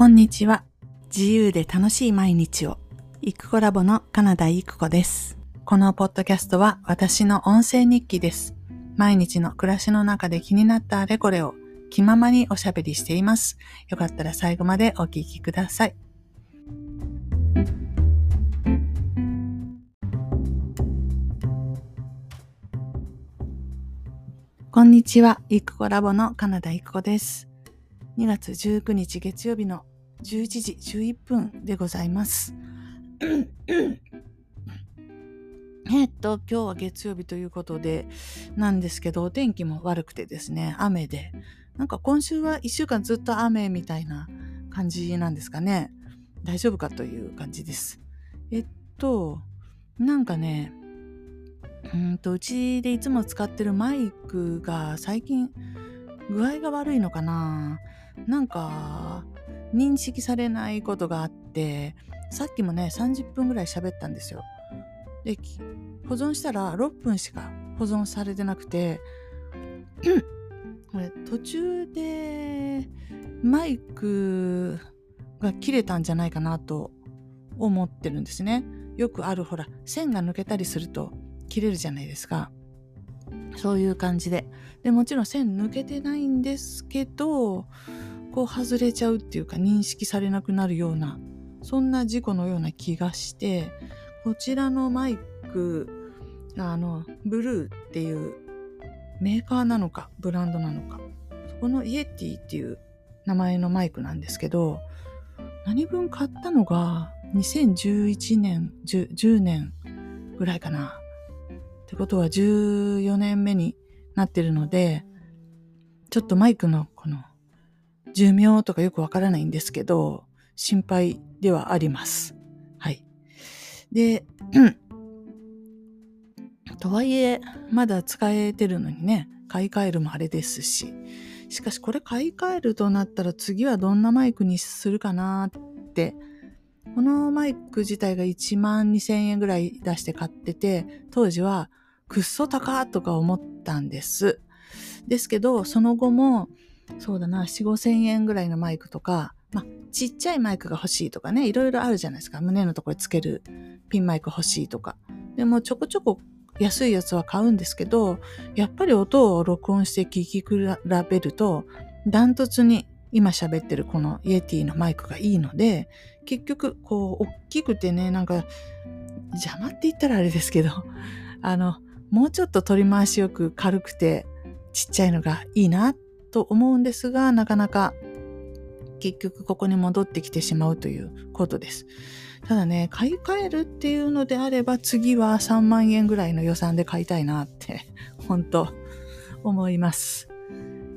こんにちは。自由で楽しい毎日を。イクコラボのカナダイクコです。このポッドキャストは私の音声日記です。毎日の暮らしの中で気になったあれこれを気ままにおしゃべりしています。よかったら最後までお聞きください。こんにちは。イクコラボのカナダイクコです。2月19日月曜日の11時11分でございます。えっと、今日は月曜日ということで、なんですけど、お天気も悪くてですね、雨で、なんか今週は1週間ずっと雨みたいな感じなんですかね。大丈夫かという感じです。えっと、なんかね、うんと、うちでいつも使ってるマイクが最近具合が悪いのかななんか認識されないことがあってさっきもね30分ぐらい喋ったんですよ。で保存したら6分しか保存されてなくて これ途中でマイクが切れたんじゃないかなと思ってるんですね。よくあるほら線が抜けたりすると切れるじゃないですか。そういう感じで。で、もちろん線抜けてないんですけど、こう外れちゃうっていうか認識されなくなるような、そんな事故のような気がして、こちらのマイク、あの、ブルーっていうメーカーなのか、ブランドなのか、そこのイエティっていう名前のマイクなんですけど、何分買ったのが2011年10、10年ぐらいかな。ってことは14年目になってるので、ちょっとマイクのこの寿命とかよくわからないんですけど、心配ではあります。はい。で、とはいえ、まだ使えてるのにね、買い替えるもあれですし、しかしこれ買い替えるとなったら次はどんなマイクにするかなってこのマイク自体が1万2000円ぐらい出して買ってて、当時はくっそ高とか思ったんです。ですけど、その後も、そうだな、4、5千円ぐらいのマイクとか、ま、ちっちゃいマイクが欲しいとかね、いろいろあるじゃないですか。胸のところにつけるピンマイク欲しいとか。でもちょこちょこ安いやつは買うんですけど、やっぱり音を録音して聞き比べると、ダントツに今喋ってるこのイエティのマイクがいいので、結局、こう、大きくてね、なんか、邪魔って言ったらあれですけど、あの、もうちょっと取り回しよく軽くてちっちゃいのがいいなっと思うんですが、なかなか結局ここに戻ってきてしまうということです。ただね、買い替えるっていうのであれば次は3万円ぐらいの予算で買いたいなって、本当思います。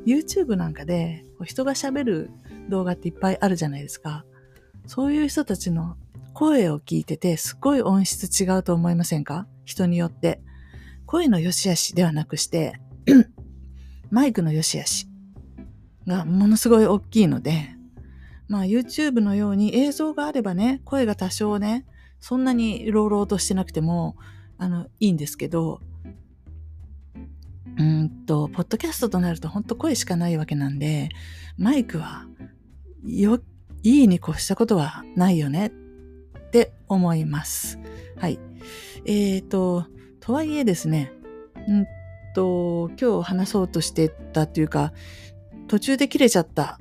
YouTube なんかで人が喋る動画っていっぱいあるじゃないですか。そういう人たちの声を聞いててすっごい音質違うと思いませんか？人によって。声の良し悪しではなくして、マイクの良し悪しがものすごい大きいので、まあ YouTube のように映像があればね、声が多少ね、そんなに朗々としてなくても、あの、いいんですけど、うんと、ポッドキャストとなると本当声しかないわけなんで、マイクは、よ、いいに越したことはないよねって思います。はい。えっ、ー、と、とはいえですね、うんと、今日話そうとしてたっていうか、途中で切れちゃった。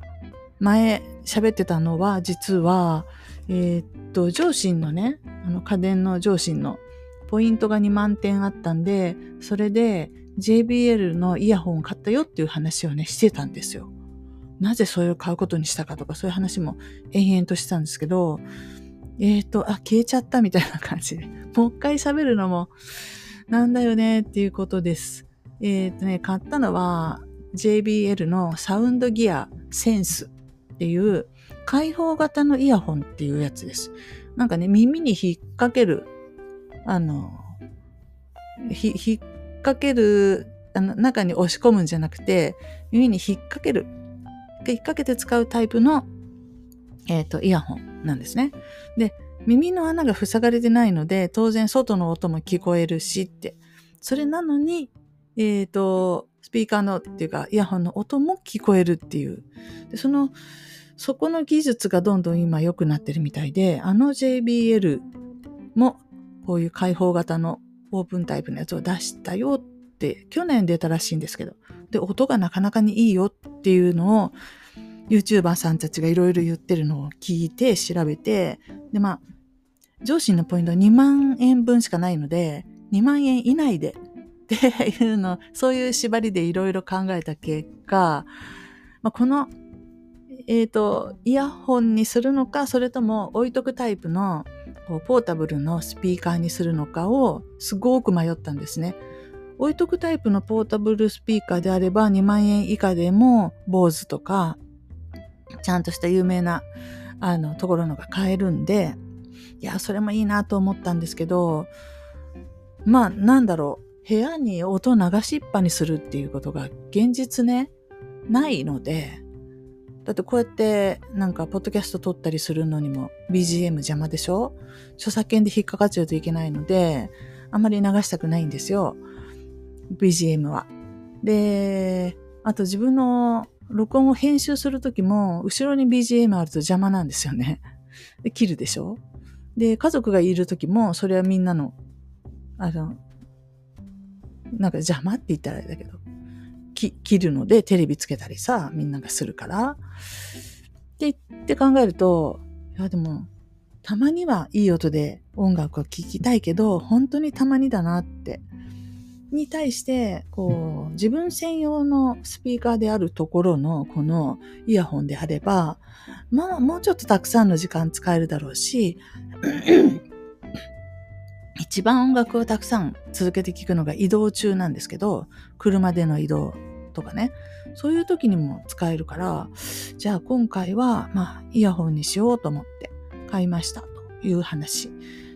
前喋ってたのは、実は、えー、っと、上心のね、あの家電の上心のポイントが2万点あったんで、それで JBL のイヤホンを買ったよっていう話をね、してたんですよ。なぜそれを買うことにしたかとか、そういう話も延々としてたんですけど、えっ、と、あ、消えちゃったみたいな感じで。もう一回喋るのも、なんだよねっていうことです。えっ、ー、とね、買ったのは JBL のサウンドギアセンスっていう開放型のイヤホンっていうやつです。なんかね、耳に引っ掛ける、あの、ひ、引っ掛ける、あの、中に押し込むんじゃなくて、耳に引っ掛ける、引っ掛けて使うタイプの、えっ、ー、と、イヤホンなんですね。で、耳の穴が塞がれてないので、当然外の音も聞こえるしって。それなのに、えっ、ー、と、スピーカーのっていうか、イヤホンの音も聞こえるっていう。でその、そこの技術がどんどん今良くなってるみたいで、あの JBL もこういう開放型のオープンタイプのやつを出したよって去年出たらしいんですけど、で、音がなかなかにいいよっていうのを YouTuber さんたちがいろいろ言ってるのを聞いて調べて、で、まあ、上司のポイントは2万円分しかないので、2万円以内でっていうの、そういう縛りでいろいろ考えた結果、まあ、このえっ、ー、と、イヤホンにするのか、それとも置いとくタイプのこうポータブルのスピーカーにするのかをすごく迷ったんですね。置いとくタイプのポータブルスピーカーであれば2万円以下でも BOSE とかちゃんとした有名なあのところのが買えるんでいやそれもいいなと思ったんですけどまあなんだろう部屋に音流しっぱにするっていうことが現実ねないのでだってこうやってなんかポッドキャスト撮ったりするのにも BGM 邪魔でしょ？著作権で引っかかっちゃうといけないので、あんまり流したくないんですよ。BGM は。で、あと自分の録音を編集するときも、後ろに BGM あると邪魔なんですよね。で、切るでしょ？で、家族がいるときも、それはみんなの、あの、なんか邪魔って言ったらあれだけど、切るのでテレビつけたりさ、みんながするから。って言って考えると、いやでも、たまにはいい音で音楽を聴きたいけど、本当にたまにだなって。に対して、こう、自分専用のスピーカーであるところのこのイヤホンであれば、まあ、もうちょっとたくさんの時間使えるだろうし、一番音楽をたくさん続けて聴くのが移動中なんですけど、車での移動とかね、そういう時にも使えるから、じゃあ今回は、まあ、イヤホンにしようと思って買いましたという話。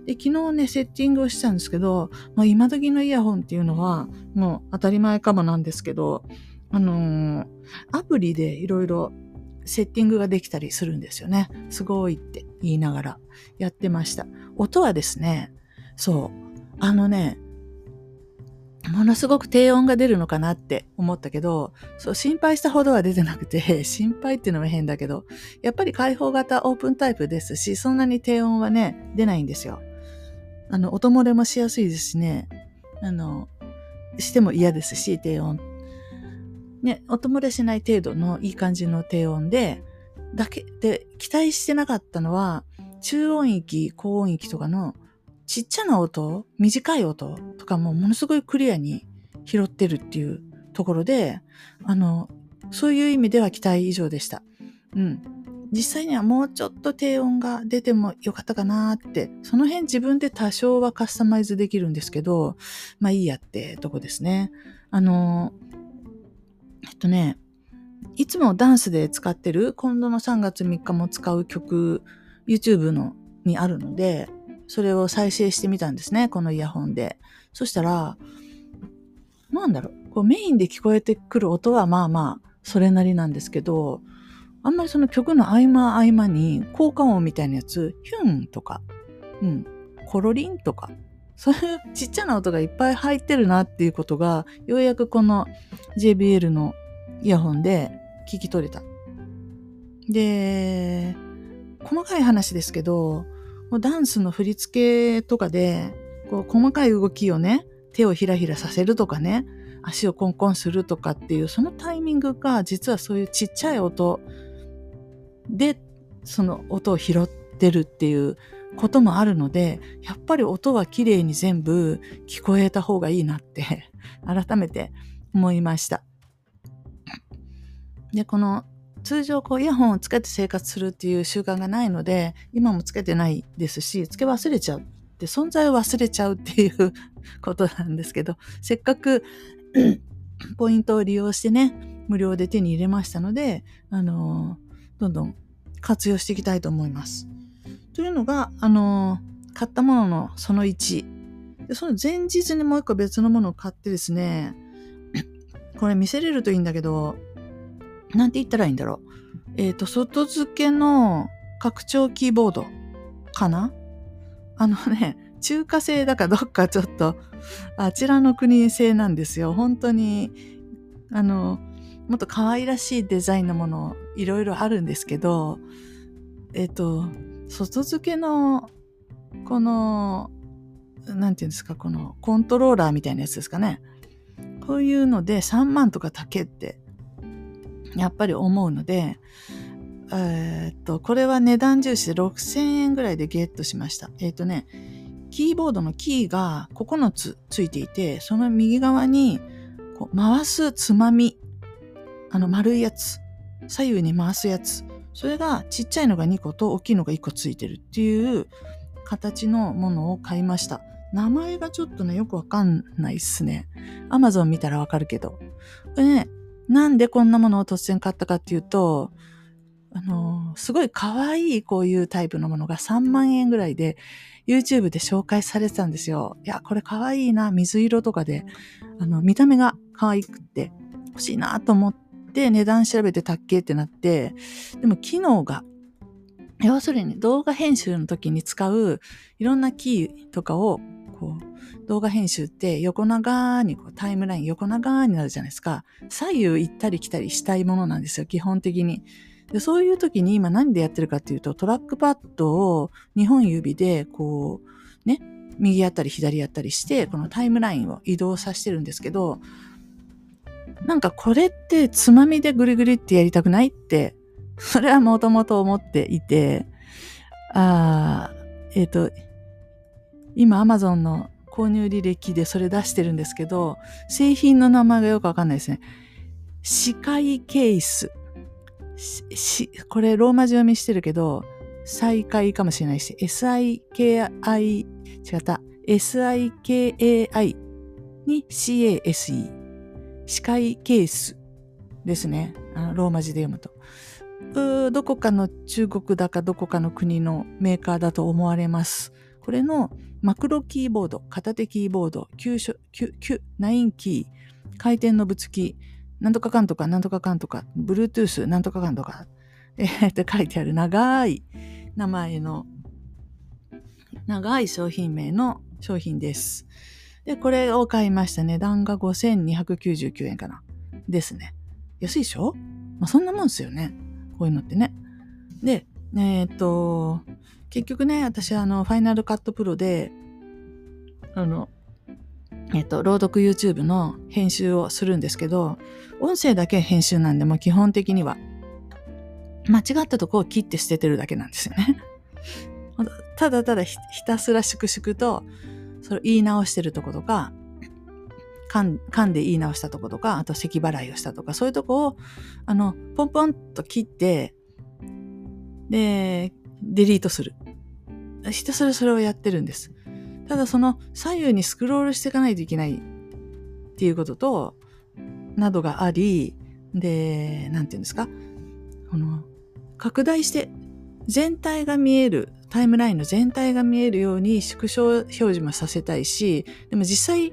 で、昨日ね、セッティングをしたんですけど、まあ、今時のイヤホンっていうのは、もう当たり前かもなんですけど、あのー、アプリでいろいろセッティングができたりするんですよね。すごいって言いながらやってました。音はですね、そう、あのね、ものすごく低音が出るのかなって思ったけど、そう、心配したほどは出てなくて、心配っていうのも変だけど、やっぱり開放型オープンタイプですし、そんなに低音はね、出ないんですよ。あの、音漏れもしやすいですしね、あの、しても嫌ですし、低音。ね、音漏れしない程度のいい感じの低音で、だけで、期待してなかったのは、中音域、高音域とかのちっちゃな音、短い音？とかもものすごいクリアに拾ってるっていうところで、あの、そういう意味では期待以上でした。うん。実際にはもうちょっと低音が出てもよかったかなって、その辺自分で多少はカスタマイズできるんですけど、まあいいやってとこですね。あの、えっとね、いつもダンスで使ってる今度の3月3日も使う曲、YouTube のにあるので、それを再生してみたんですね、このイヤホンで。そしたら、なんだろう、こうメインで聞こえてくる音はまあまあ、それなりなんですけど、あんまりその曲の合間合間に効果音みたいなやつ、ヒュンとか、うん、コロリンとか、そういうちっちゃな音がいっぱい入ってるなっていうことが、ようやくこの JBL のイヤホンで聞き取れた。で、細かい話ですけど、もうダンスの振り付けとかで、こう細かい動きをね、手をひらひらさせるとかね、足をコンコンするとかっていう、そのタイミングが実はそういうちっちゃい音で、その音を拾ってるっていうこともあるので、やっぱり音は綺麗に全部聞こえた方がいいなって 改めて思いました。で、この通常こうイヤホンをつけて生活するっていう習慣がないので、今もつけてないですし、つけ忘れちゃう。で、存在を忘れちゃうっていうことなんですけど、せっかく ポイントを利用してね、無料で手に入れましたので、あのー、どんどん活用していきたいと思います。というのが、あのー、買ったもののその1。でその前日にもう一個別のものを買ってですね、これ見せれるといいんだけど、なんて言ったらいいんだろう。えっ、ー、と、外付けの拡張キーボードかな？あのね、中華製だかどっかちょっと、あちらの国製なんですよ。本当に、あの、もっと可愛らしいデザインのものいろいろあるんですけど、えっ、と、外付けの、この、なんていうんですか、このコントローラーみたいなやつですかね。こういうので3万とかけって、やっぱり思うので、えー、っと、これは値段重視で6000円ぐらいでゲットしました。えー、っとね、キーボードのキーが9つついていて、その右側にこう回すつまみ、あの丸いやつ、左右に回すやつ、それがちっちゃいのが2個と大きいのが1個ついてるっていう形のものを買いました。名前がちょっとね、よくわかんないっすね。アマゾン見たらわかるけど。これね、なんでこんなものを突然買ったかっていうと、あの、すごい可愛いこういうタイプのものが3万円ぐらいで YouTube で紹介されてたんですよ。いや、これ可愛いな、水色とかで、あの、見た目が可愛くて欲しいなと思って値段調べてたっけってなって、でも機能が要するに動画編集の時に使ういろんなキーとかをこう動画編集って横長にこうタイムライン横長になるじゃないですか。左右行ったり来たりしたいものなんですよ、基本的に。でそういう時に今何でやってるかっていうと、トラックパッドを2本指でこう、ね、右やったり左やったりして、このタイムラインを移動させてるんですけど、なんかこれってつまみでぐりぐりってやりたくないって、それはもともと思っていて、あえっ、ー、と、今 Amazon の購入履歴でそれ出してるんですけど、製品の名前がよくわかんないですね。視界ケース。し、これローマ字読みしてるけど、再開かもしれないし、SIKI、違った、SIKAI に CASE。視界ケースですね。あのローマ字で読むと。どこかの中国だかどこかの国のメーカーだと思われます。これのマクロキーボード、片手キーボード、9, 9 9キー、回転のぶつき、なんとかかんとか、なんとかかんとか、Bluetooth、なんとかかんとか、えー、って書いてある長い名前の、長い商品名の商品です。で、これを買いました。値段が5299円かな。ですね。安いでしょ？まあ、そんなもんですよね。こういうのってね。で、えー、っと、結局ね、私あの、ファイナルカットプロで、あの、えっと、朗読 YouTube の編集をするんですけど、音声だけ編集なんで、も基本的には、間違ったとこを切って捨ててるだけなんですよね。ただただひたすら粛々と、それ言い直してるとことか、噛んで言い直したとことか、あと咳払いをしたとか、そういうとこを、あの、ポンポンと切って、で、デリートする。ひたすらそれをやってるんです。ただその左右にスクロールしていかないといけないっていうことと、などがあり、で、なんていうんですか？この、拡大して全体が見える、タイムラインの全体が見えるように縮小表示もさせたいし、でも実際、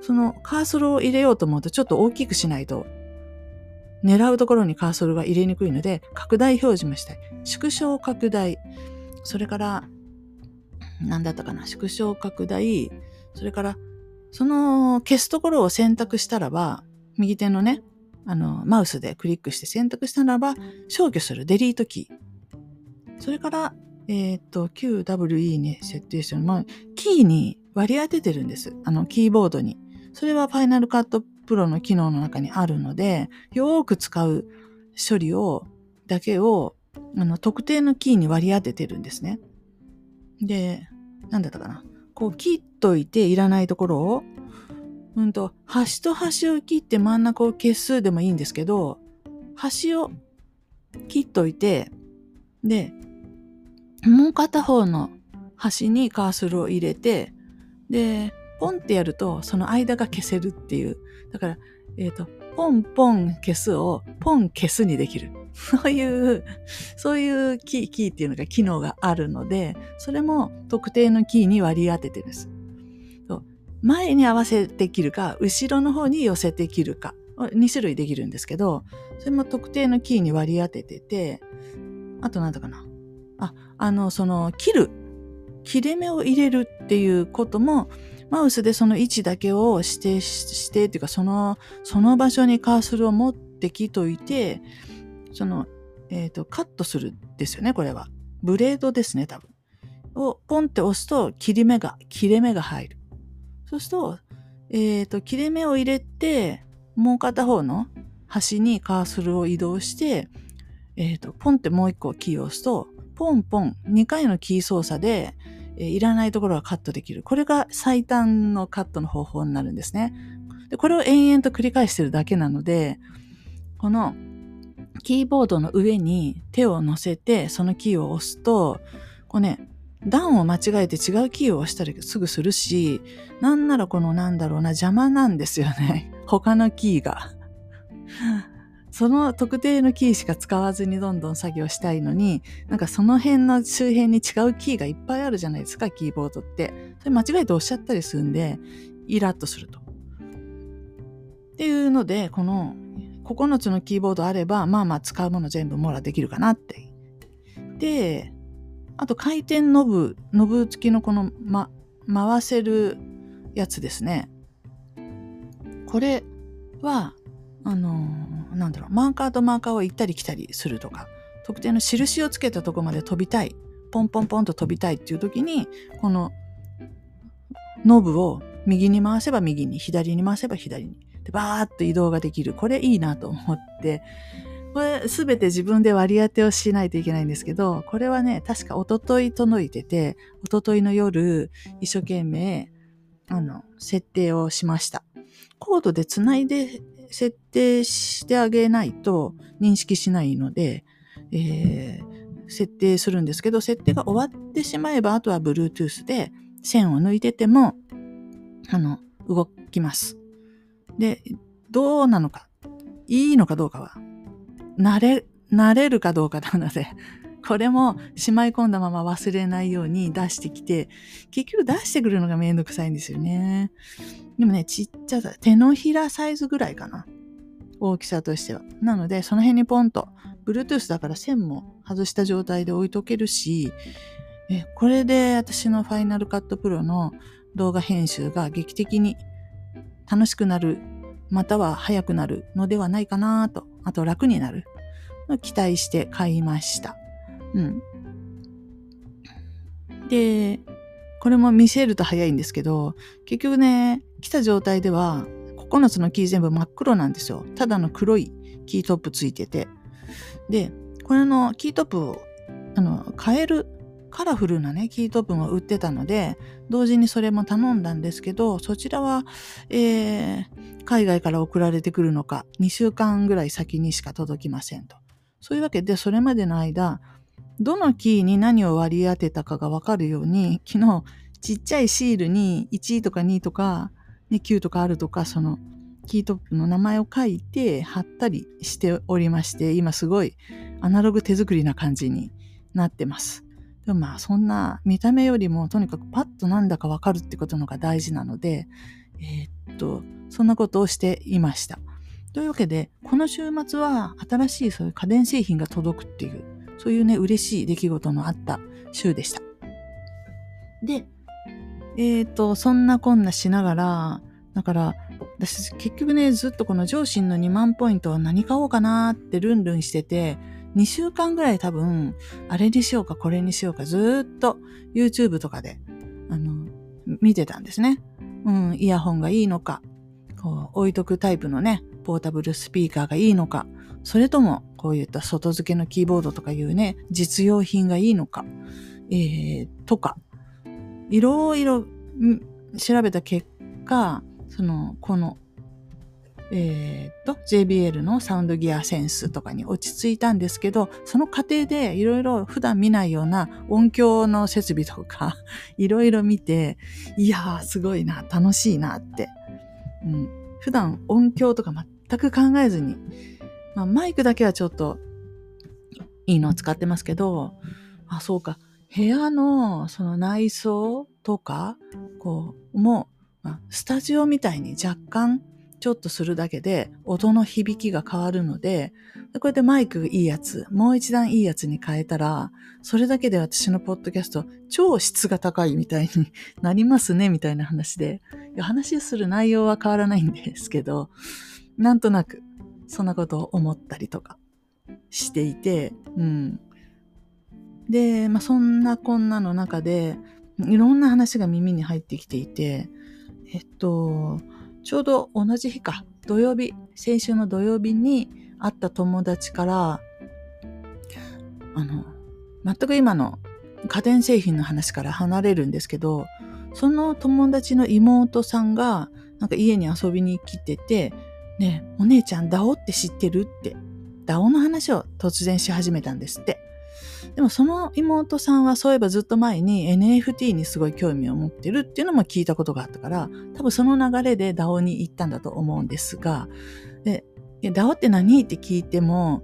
そのカーソルを入れようと思うとちょっと大きくしないと、狙うところにカーソルが入れにくいので、拡大表示もしたい。縮小拡大。それから、何だったかな縮小拡大。それから、その消すところを選択したらば、右手のね、あの、マウスでクリックして選択したならば、消去するデリートキー。それから、えっ、と、QWE に設定してる、まあ、キーに割り当ててるんです。あの、キーボードに。それはファイナルカットプロの機能の中にあるので、よーく使う処理を、だけを、あの、特定のキーに割り当ててるんですね。で、なんだったかな。こう、切っといていらないところを、うんと、端と端を切って真ん中を消すでもいいんですけど、端を切っといて、で、もう片方の端にカーソルを入れて、で、ポンってやると、その間が消せるっていう。だから、えっ、ー、と、ポンポン消すをポン消すにできる。そういう、そういうキー、キーっていうのが機能があるので、それも特定のキーに割り当ててるんです。前に合わせて切るか、後ろの方に寄せて切るか、2種類できるんですけど、それも特定のキーに割り当ててて、あとなんだかな。あ、あの、その、切る。切れ目を入れるっていうことも、マウスでその位置だけを指定してっていうか、その、その場所にカーソルを持って聞いといて、その、えっ、ー、と、カットするですよね、これは。ブレードですね、多分。をポンって押すと切り目が、切れ目が入る。そうすると、え、ー、と、切れ目を入れて、もう片方の端にカーソルを移動して、えっ、ー、と、ポンってもう一個キーを押すと、ポンポン、2回のキー操作で、えー、いらないところがカットできる。これが最短のカットの方法になるんですね。で、これを延々と繰り返してるだけなので、このキーボードの上に手を乗せて、そのキーを押すと、こうね、段を間違えて違うキーを押したりすぐするし、なんならこのなんだろうな、邪魔なんですよね。他のキーが。その特定のキーしか使わずにどんどん作業したいのに、なんかその辺の周辺に違うキーがいっぱいあるじゃないですか、キーボードって。それ間違えて押しちゃったりするんで、イラッとすると。っていうので、この9つのキーボードあれば、まあまあ使うもの全部網羅できるかなって。で、あと回転ノブ、ノブ付きのこの、ま、回せるやつですね。これは、あのー、なんだろう、マーカーとマーカーを行ったり来たりするとか、特定の印をつけたとこまで飛びたい、ポンポンポンと飛びたいっていう時に、このノブを右に回せば右に、左に回せば左に。で、バーッと移動ができる。これいいなと思って、これすべて自分で割り当てをしないといけないんですけど、これはね、確かおととい届いてて、おとといの夜、一生懸命、あの、設定をしました。コードでつないで設定してあげないと認識しないので、えー、設定するんですけど、設定が終わってしまえば、あとは Bluetooth で線を抜いてても、あの、動きます。で、どうなのか、いいのかどうかは、慣れ、慣れるかどうかなので、これもしまい込んだまま忘れないように出してきて、結局出してくるのがめんどくさいんですよね。でもね、ちっちゃさ、手のひらサイズぐらいかな。大きさとしては。なので、その辺にポンと、Bluetooth だから線も外した状態で置いとけるし、えこれで私の Final Cut Pro の動画編集が劇的に楽しくなる、または早くなるのではないかなと、あと楽になる。期待して買いました。うん。で、これも見せると早いんですけど、結局ね、来た状態では9つのキー全部真っ黒なんですよ。ただの黒いキートップついてて。で、これのキートップをあの変えるカラフルなね、キートップも売ってたので、同時にそれも頼んだんですけど、そちらは、えー、海外から送られてくるのか、2週間ぐらい先にしか届きませんと。そういうわけで、それまでの間、どのキーに何を割り当てたかがわかるように、昨日、ちっちゃいシールに1とか2とか、ね、9とかあるとか、その、キートップの名前を書いて貼ったりしておりまして、今すごいアナログ手作りな感じになってます。でもまあそんな見た目よりもとにかくパッとなんだかわかるってことのが大事なので、えー、っと、そんなことをしていました。というわけで、この週末は新しいそういう家電製品が届くっていう、そういうね、嬉しい出来事のあった週でした。で、えっ、と、そんなこんなしながら、だから、私結局ね、ずっとこの上心の2万ポイントは何買おうかなってルンルンしてて、2週間ぐらい多分、あれにしようかこれにしようかずっと YouTube とかで、あの、見てたんですね。うん、イヤホンがいいのか、こう置いとくタイプのね、ポータブルスピーカーがいいのか、それともこういった外付けのキーボードとかいうね、実用品がいいのか、えー、とか、いろいろ調べた結果、その、この、えー、っと、JBL のサウンドギアセンスとかに落ち着いたんですけど、その過程でいろいろ普段見ないような音響の設備とか、いろいろ見て、いやー、すごいな、楽しいなって。うん、普段音響とか全く考えずに、まあ、マイクだけはちょっといいのを使ってますけど、あ、そうか。部屋のその内装とか、こう、もう、スタジオみたいに若干ちょっとするだけで音の響きが変わるので、こうやってマイクいいやつ、もう一段いいやつに変えたら、それだけで私のポッドキャスト超質が高いみたいになりますね、みたいな話で。いや話する内容は変わらないんですけど、なんとなく、そんなことを思ったりとかしていて、うん。で、まあ、そんなこんなの中で、いろんな話が耳に入ってきていて、えっと、ちょうど同じ日か、土曜日、先週の土曜日に会った友達から、あの、全く今の家電製品の話から離れるんですけど、その友達の妹さんが、なんか家に遊びに来てて、ねお姉ちゃん、ダオって知ってるって、ダオの話を突然し始めたんですって。でもその妹さんはそういえばずっと前に NFT にすごい興味を持ってるっていうのも聞いたことがあったから、多分その流れで DAO に行ったんだと思うんですが、DAO って何？って聞いても、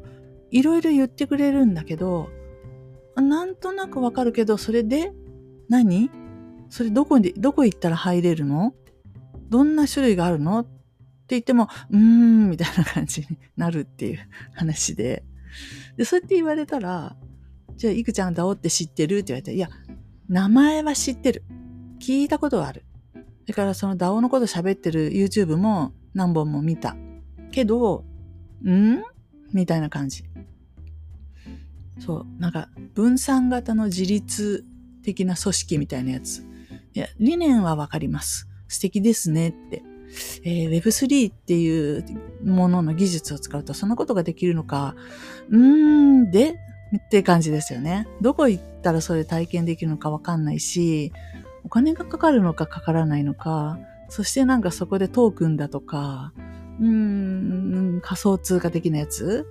いろいろ言ってくれるんだけど、なんとなくわかるけど、それで何？それどこに、どこ行ったら入れるの？どんな種類があるの？って言っても、うーん、みたいな感じになるっていう話で。で、そうやって言われたら、じゃあ、いくちゃんだおって知ってる？って言われて、いや、名前は知ってる。聞いたことはある。だからそのダオのこと喋ってる YouTube も何本も見た。けど、ん？みたいな感じ。そう。なんか、分散型の自立的な組織みたいなやつ。いや、理念はわかります。素敵ですねって。えー、Web3 っていうものの技術を使うとそんなことができるのか。うーん、でって感じですよね。どこ行ったらそれ体験できるのかわかんないし、お金がかかるのかかからないのか、そしてなんかそこでトークンだとか、うーん、仮想通貨的なやつ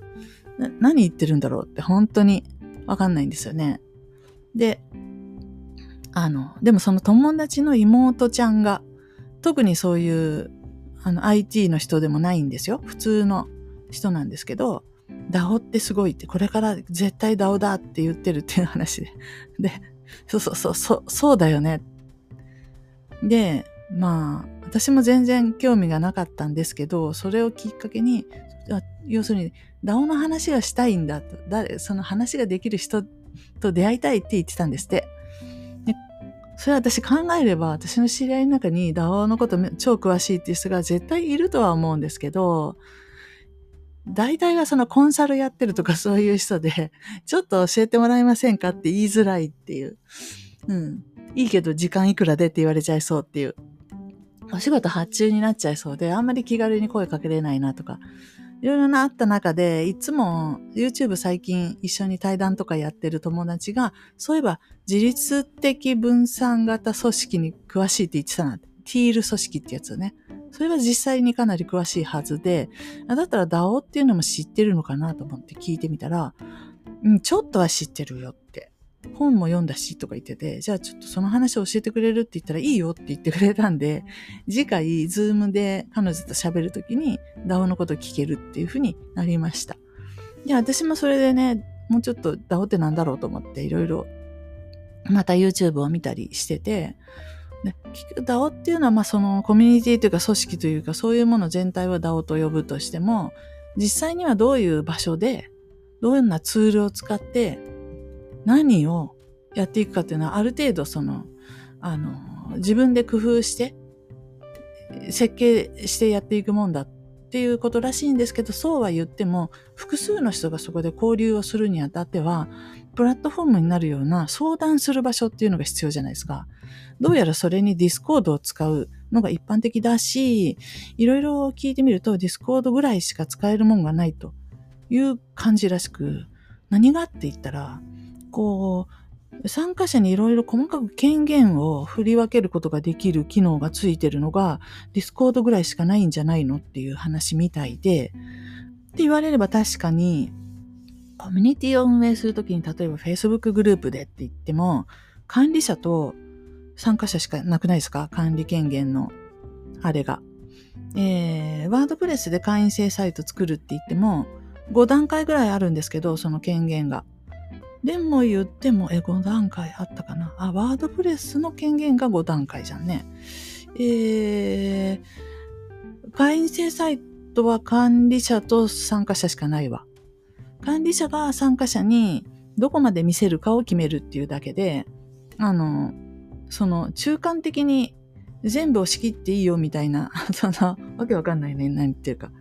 何言ってるんだろうって本当にわかんないんですよね。で、あの、でもその友達の妹ちゃんが、特にそういう、あの、IT の人でもないんですよ。普通の人なんですけど、ダオってすごいって、これから絶対ダオだって言ってるっていう話で。で、そうそうそう、そうそうだよね。で、まあ、私も全然興味がなかったんですけど、それをきっかけに、要するに、ダオの話がしたいんだと、誰、その話ができる人と出会いたいって言ってたんですって。それは私考えれば、私の知り合いの中にダオのこと超詳しいっていう人が絶対いるとは思うんですけど、大体はそのコンサルやってるとかそういう人で、ちょっと教えてもらえませんか？って言いづらいっていう。うん。いいけど時間いくらでって言われちゃいそうっていう。お仕事発注になっちゃいそうで、あんまり気軽に声かけれないなとか。いろいろなあった中で、いつも YouTube 最近一緒に対談とかやってる友達が、そういえば自律的分散型組織に詳しいって言ってたな。ティール組織ってやつね。それは実際にかなり詳しいはずで、だったら DAO っていうのも知ってるのかなと思って聞いてみたら、うん、ちょっとは知ってるよって。本も読んだしとか言ってて、じゃあちょっとその話を教えてくれるって言ったらいいよって言ってくれたんで、次回、ズームで彼女と喋るときに DAO のこと聞けるっていうふうになりました。で、私もそれでね、もうちょっと DAO ってなんだろうと思っていろいろまた YouTube を見たりしてて、で、DAO っていうのは、まあそのコミュニティというか組織というかそういうもの全体を DAO と呼ぶとしても、実際にはどういう場所で、どんなツールを使って何をやっていくかっていうのはある程度その、あの、自分で工夫して設計してやっていくもんだっていうことらしいんですけど、そうは言っても、複数の人がそこで交流をするにあたっては、プラットフォームになるような相談する場所っていうのが必要じゃないですか。どうやらそれに Discord を使うのが一般的だし、いろいろ聞いてみると Discord ぐらいしか使えるもんがないという感じらしく、何がって言ったら、こう、参加者にいろいろ細かく権限を振り分けることができる機能がついてるのが、 Discord ぐらいしかないんじゃないのっていう話みたいで、って言われれば確かに、コミュニティを運営するときに、例えば Facebook グループでって言っても、管理者と参加者しかなくないですか？管理権限の、あれが。えー、ワードプレスで会員制サイト作るって言っても、5段階ぐらいあるんですけど、その権限が。でも言っても、え、5段階あったかなあ、ワードプレスの権限が5段階じゃんね。えー、会員制サイトは管理者と参加者しかないわ。管理者が参加者にどこまで見せるかを決めるっていうだけで、あの、その中間的に全部を仕切っていいよみたいな、その、わけわかんないね、何言ってるか。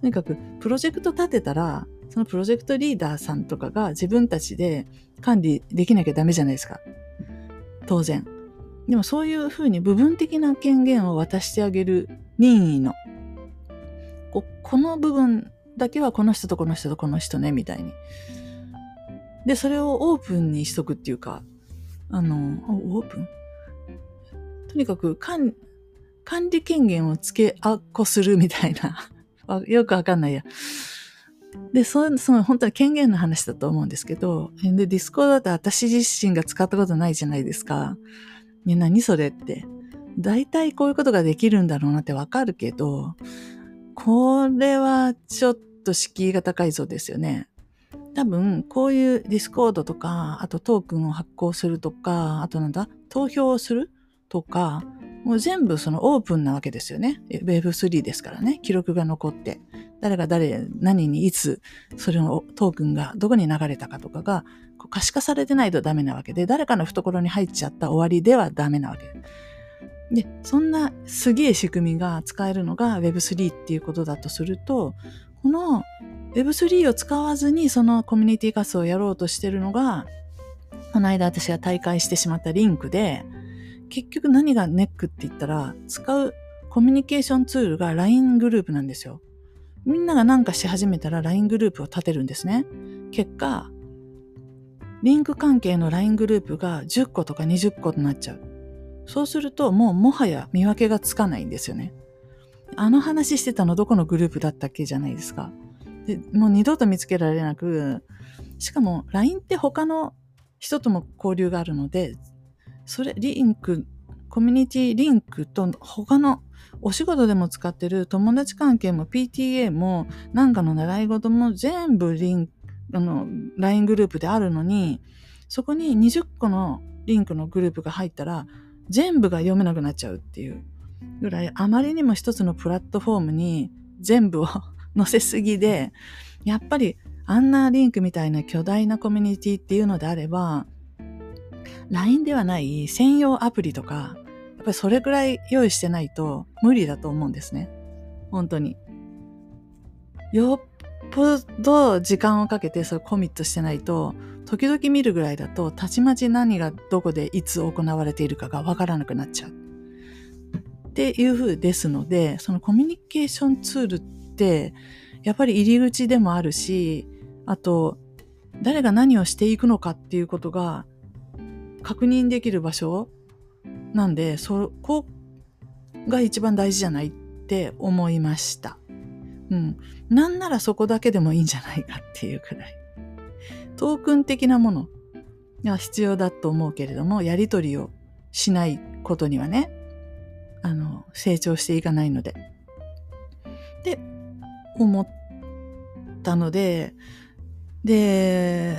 とにかくプロジェクト立てたら、そのプロジェクトリーダーさんとかが自分たちで管理できなきゃダメじゃないですか。当然。でもそういうふうに部分的な権限を渡してあげる任意の、ここの部分だけはこの人とこの人とこの人ね、みたいに。で、それをオープンにしとくっていうか、あの、オープン？とにかく管管理権限をつけあっこするみたいな。よくわかんないや。で、その、その本当は権限の話だと思うんですけど、で、 Discord だって私自身が使ったことないじゃないですか。ね、何それって。大体こういうことができるんだろうなってわかるけど、これはちょっと敷居が高いそうですよね。多分、こういう Discord とか、あとトークンを発行するとか、あとなんだ、投票をするとか、もう全部そのオープンなわけですよね。Web3 ですからね。記録が残って。誰が誰、何にいつ、それのトークンがどこに流れたかとかが可視化されてないとダメなわけで、誰かの懐に入っちゃった終わりではダメなわけ。で、そんなすげえ仕組みが使えるのが Web3 っていうことだとすると、この Web3 を使わずにそのコミュニティ活動をやろうとしてるのが、この間私が大会してしまったリンクで、結局何がネックって言ったら、使うコミュニケーションツールが LINE グループなんですよ。みんなが何かし始めたら LINE グループを立てるんですね。結果、リンク関係の LINE グループが10個とか20個となっちゃう。そうするともうもはや見分けがつかないんですよね。あの話してたのどこのグループだったっけじゃないですか。でもう二度と見つけられなく、しかも LINE って他の人とも交流があるので、それ、リンク、コミュニティリンクと他のお仕事でも使ってる友達関係も PTA もなんかの習い事も全部リン、あの、LINE グループであるのに、そこに20個のリンクのグループが入ったら全部が読めなくなっちゃうっていう。ぐらいあまりにも一つのプラットフォームに全部を載せすぎで、やっぱりあんなリンクみたいな巨大なコミュニティっていうのであれば、LINE ではない専用アプリとか、やっぱりそれぐらい用意してないと無理だと思うんですね。本当に。よっぽど時間をかけてそれコミットしてないと、時々見るぐらいだと、たちまち何がどこでいつ行われているかがわからなくなっちゃう。っていう風ですので、そのコミュニケーションツールって、やっぱり入り口でもあるし、あと、誰が何をしていくのかっていうことが確認できる場所なんで、そこが一番大事じゃないって思いました。うん。なんならそこだけでもいいんじゃないかっていうくらい。トークン的なものが必要だと思うけれども、やりとりをしないことにはね、あの、成長していかないので。で、思ったので、で、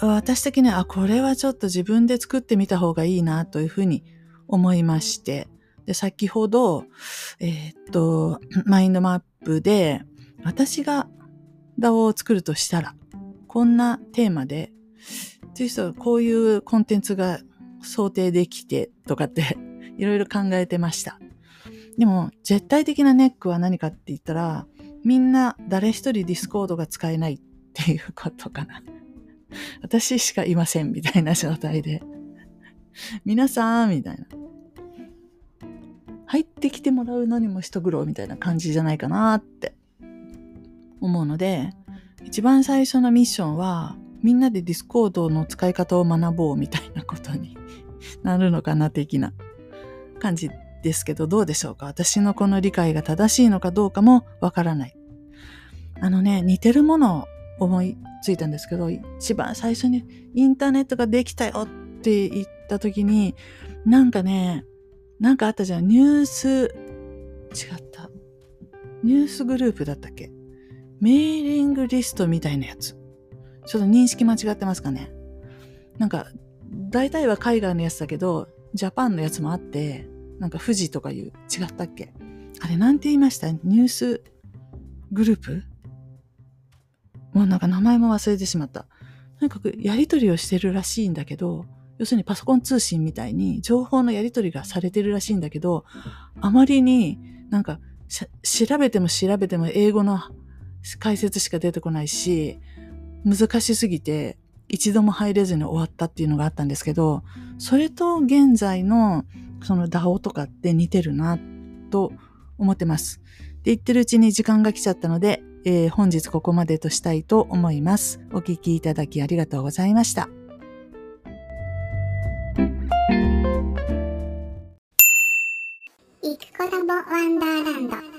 私的には、あ、これはちょっと自分で作ってみた方がいいなというふうに思いまして。で、先ほど、えー、っと、マインドマップで、私が DAO を作るとしたら、こんなテーマで、という人こういうコンテンツが想定できてとかって いろいろ考えてました。でも、絶対的なネックは何かって言ったら、みんな誰一人 Discord が使えないっていうことかな。私しかいませんみたいな状態で。皆さんみたいな。入ってきてもらうのにも一苦労みたいな感じじゃないかなって思うので、一番最初のミッションは、みんなで Discord の使い方を学ぼうみたいなことに なるのかな的な感じですけど、どうでしょうか？私のこの理解が正しいのかどうかもわからない。あのね、似てるもの思いついたんですけど、一番最初にインターネットができたよって言った時に、なんかね、なんかあったじゃん。ニュース、違った。ニュースグループだったっけ？メーリングリストみたいなやつ。ちょっと認識間違ってますかね？なんか、大体は海外のやつだけど、ジャパンのやつもあって、なんか富士とかいう、違ったっけ？あれなんて言いました？ニュースグループ？もうなんか名前も忘れてしまった。とにかくやりとりをしてるらしいんだけど、要するにパソコン通信みたいに情報のやりとりがされてるらしいんだけど、あまりになんか調べても調べても英語の解説しか出てこないし、難しすぎて一度も入れずに終わったっていうのがあったんですけど、それと現在のその DAO とかって似てるなと思ってます。で、言ってるうちに時間が来ちゃったので、えー、本日ここまでとしたいと思います。お聞きいただきありがとうございました。イクコラボワンダーランド